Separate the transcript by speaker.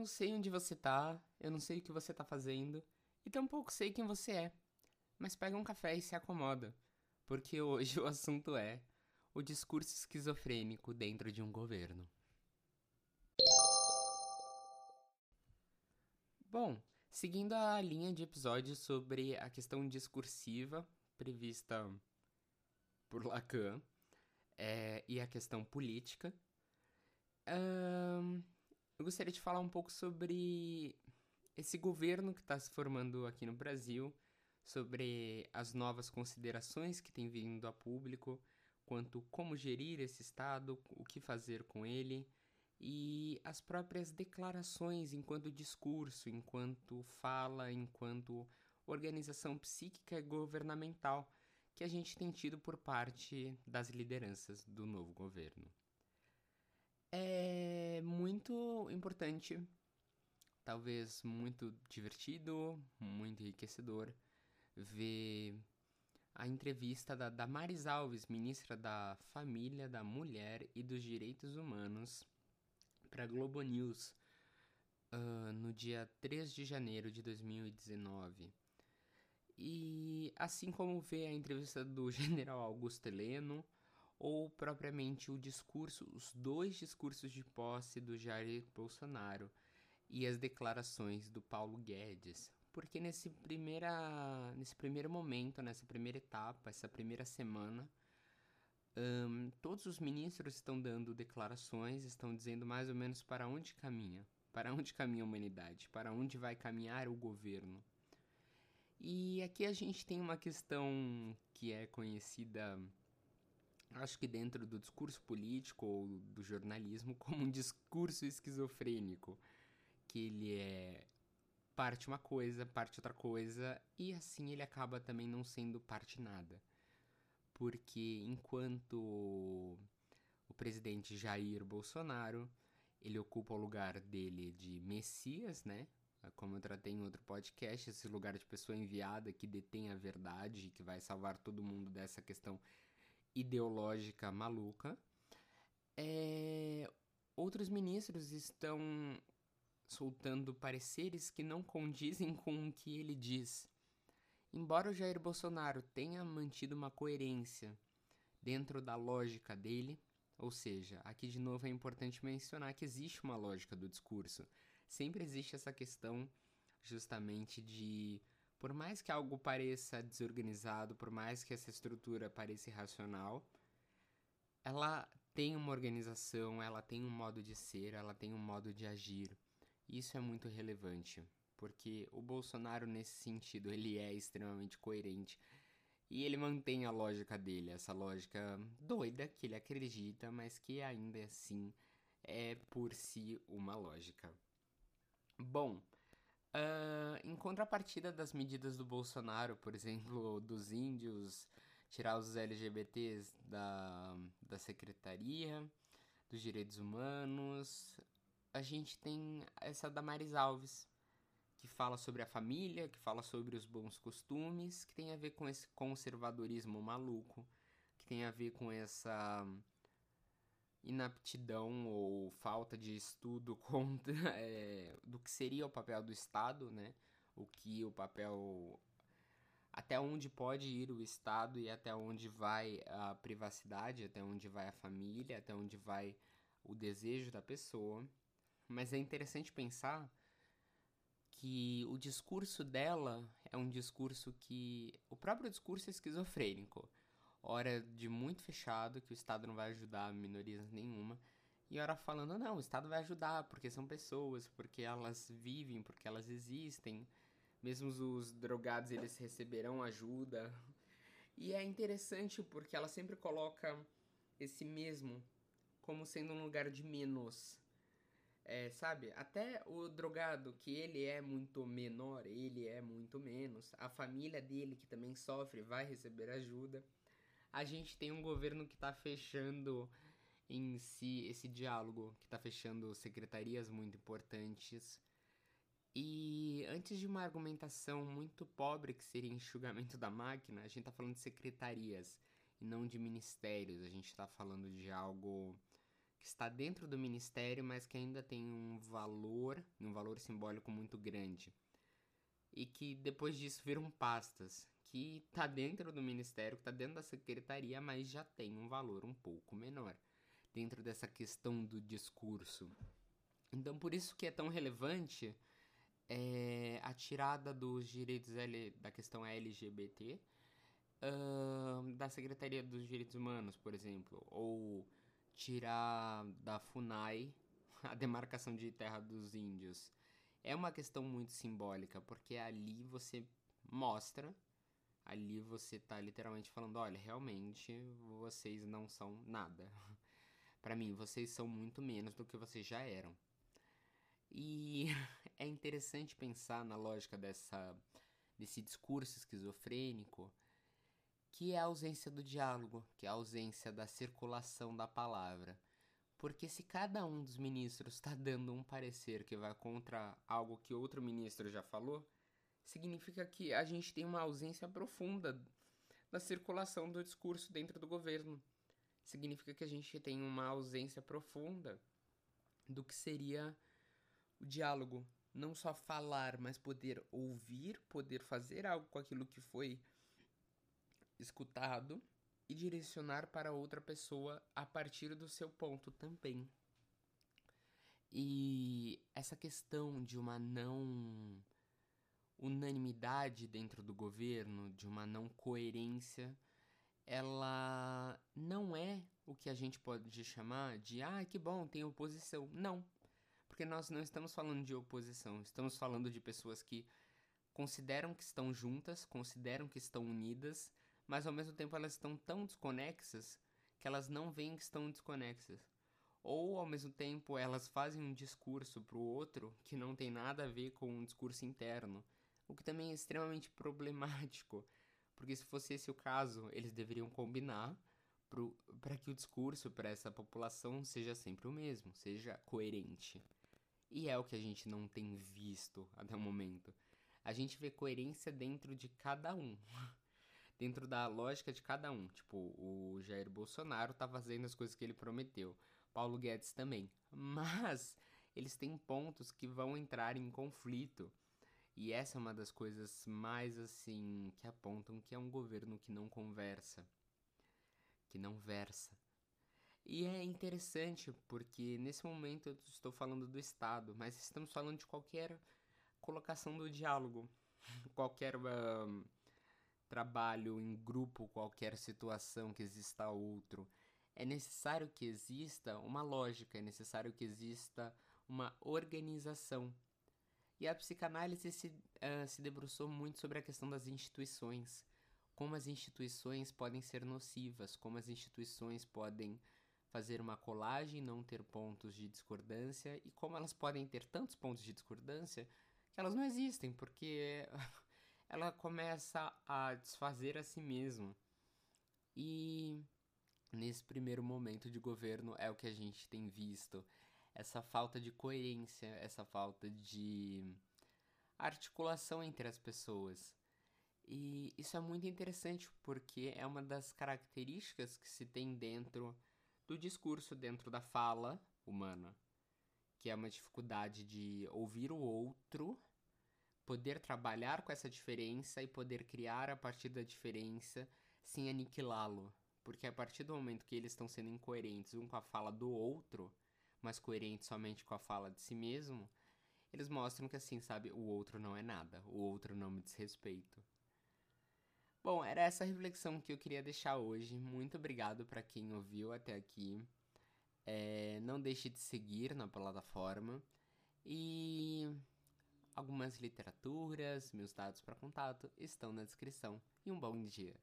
Speaker 1: não sei onde você tá, eu não sei o que você tá fazendo, e tampouco sei quem você é. Mas pega um café e se acomoda, porque hoje o assunto é o discurso esquizofrênico dentro de um governo. Bom, seguindo a linha de episódios sobre a questão discursiva prevista por Lacan é, e a questão política, eu gostaria de falar um pouco sobre esse governo que está se formando aqui no Brasil, sobre as novas considerações que têm vindo a público quanto como gerir esse Estado, o que fazer com ele e as próprias declarações enquanto discurso, enquanto fala, enquanto organização psíquica e governamental que a gente tem tido por parte das lideranças do novo governo. É muito importante, talvez muito divertido, muito enriquecedor, ver a entrevista da Damares Alves, ministra da Família, da Mulher e dos Direitos Humanos, para Globo News uh, no dia 3 de janeiro de 2019. E assim como ver a entrevista do general Augusto Heleno, ou propriamente o discurso, os dois discursos de posse do Jair Bolsonaro e as declarações do Paulo Guedes. Porque nesse, primeira, nesse primeiro momento, nessa primeira etapa, essa primeira semana, um, todos os ministros estão dando declarações, estão dizendo mais ou menos para onde caminha, para onde caminha a humanidade, para onde vai caminhar o governo. E aqui a gente tem uma questão que é conhecida acho que dentro do discurso político ou do jornalismo como um discurso esquizofrênico, que ele é parte uma coisa, parte outra coisa, e assim ele acaba também não sendo parte nada. Porque enquanto o presidente Jair Bolsonaro, ele ocupa o lugar dele de Messias, né? Como eu tratei em outro podcast, esse lugar de pessoa enviada que detém a verdade, que vai salvar todo mundo dessa questão ideológica maluca. É, outros ministros estão soltando pareceres que não condizem com o que ele diz. Embora o Jair Bolsonaro tenha mantido uma coerência dentro da lógica dele, ou seja, aqui de novo é importante mencionar que existe uma lógica do discurso. Sempre existe essa questão justamente de por mais que algo pareça desorganizado, por mais que essa estrutura pareça irracional, ela tem uma organização, ela tem um modo de ser, ela tem um modo de agir. Isso é muito relevante, porque o Bolsonaro nesse sentido, ele é extremamente coerente e ele mantém a lógica dele, essa lógica doida que ele acredita, mas que ainda assim é por si uma lógica. Bom, Uh, em contrapartida das medidas do Bolsonaro, por exemplo, dos índios, tirar os LGBTs da, da Secretaria dos Direitos Humanos, a gente tem essa Damares Alves, que fala sobre a família, que fala sobre os bons costumes, que tem a ver com esse conservadorismo maluco, que tem a ver com essa inaptidão ou falta de estudo contra, é, do que seria o papel do Estado, né? O que o papel até onde pode ir o Estado e até onde vai a privacidade, até onde vai a família, até onde vai o desejo da pessoa. Mas é interessante pensar que o discurso dela é um discurso que o próprio discurso é esquizofrênico hora de muito fechado, que o Estado não vai ajudar minorias nenhuma, e hora falando, não, o Estado vai ajudar, porque são pessoas, porque elas vivem, porque elas existem, mesmo os drogados eles receberão ajuda. E é interessante porque ela sempre coloca esse mesmo como sendo um lugar de menos. É, sabe? Até o drogado, que ele é muito menor, ele é muito menos. A família dele, que também sofre, vai receber ajuda a gente tem um governo que está fechando em si esse diálogo, que está fechando secretarias muito importantes. E antes de uma argumentação muito pobre que seria enxugamento da máquina, a gente está falando de secretarias e não de ministérios. A gente está falando de algo que está dentro do ministério, mas que ainda tem um valor, um valor simbólico muito grande. E que depois disso viram pastas, que está dentro do ministério, que está dentro da secretaria, mas já tem um valor um pouco menor dentro dessa questão do discurso. Então, por isso que é tão relevante é, a tirada dos direitos L, da questão LGBT uh, da Secretaria dos Direitos Humanos, por exemplo, ou tirar da FUNAI a demarcação de terra dos índios. É uma questão muito simbólica, porque ali você mostra, ali você tá literalmente falando, olha, realmente vocês não são nada. Para mim, vocês são muito menos do que vocês já eram. E é interessante pensar na lógica dessa, desse discurso esquizofrênico, que é a ausência do diálogo, que é a ausência da circulação da palavra. Porque se cada um dos ministros está dando um parecer que vai contra algo que outro ministro já falou, significa que a gente tem uma ausência profunda da circulação do discurso dentro do governo. Significa que a gente tem uma ausência profunda do que seria o diálogo, não só falar, mas poder ouvir, poder fazer algo com aquilo que foi escutado e direcionar para outra pessoa a partir do seu ponto também. E essa questão de uma não unanimidade dentro do governo, de uma não coerência, ela não é o que a gente pode chamar de ah, que bom, tem oposição. Não porque nós não estamos falando de oposição, estamos falando de pessoas que consideram que estão juntas, consideram que estão unidas, mas ao mesmo tempo elas estão tão desconexas que elas não veem que estão desconexas. Ou ao mesmo tempo elas fazem um discurso para o outro que não tem nada a ver com um discurso interno, o que também é extremamente problemático, porque se fosse esse o caso, eles deveriam combinar para que o discurso para essa população seja sempre o mesmo, seja coerente. E é o que a gente não tem visto até o momento. A gente vê coerência dentro de cada um. dentro da lógica de cada um. Tipo, o Jair Bolsonaro tá fazendo as coisas que ele prometeu. Paulo Guedes também. Mas eles têm pontos que vão entrar em conflito. E essa é uma das coisas mais assim que apontam que é um governo que não conversa, que não versa. E é interessante porque nesse momento eu estou falando do Estado, mas estamos falando de qualquer colocação do diálogo, qualquer um, trabalho em grupo, qualquer situação que exista outro. É necessário que exista uma lógica, é necessário que exista uma organização. E a psicanálise se, uh, se debruçou muito sobre a questão das instituições. Como as instituições podem ser nocivas, como as instituições podem fazer uma colagem, não ter pontos de discordância, e como elas podem ter tantos pontos de discordância que elas não existem, porque ela começa a desfazer a si mesma. E nesse primeiro momento de governo é o que a gente tem visto. Essa falta de coerência, essa falta de articulação entre as pessoas. E isso é muito interessante porque é uma das características que se tem dentro do discurso dentro da fala humana, que é uma dificuldade de ouvir o outro, poder trabalhar com essa diferença e poder criar a partir da diferença sem aniquilá-lo. Porque a partir do momento que eles estão sendo incoerentes um com a fala do outro, mas coerentes somente com a fala de si mesmo, eles mostram que assim, sabe, o outro não é nada, o outro não me diz respeito. Bom, era essa reflexão que eu queria deixar hoje. Muito obrigado para quem ouviu até aqui. É, não deixe de seguir na plataforma. E algumas literaturas, meus dados para contato estão na descrição. E um bom dia.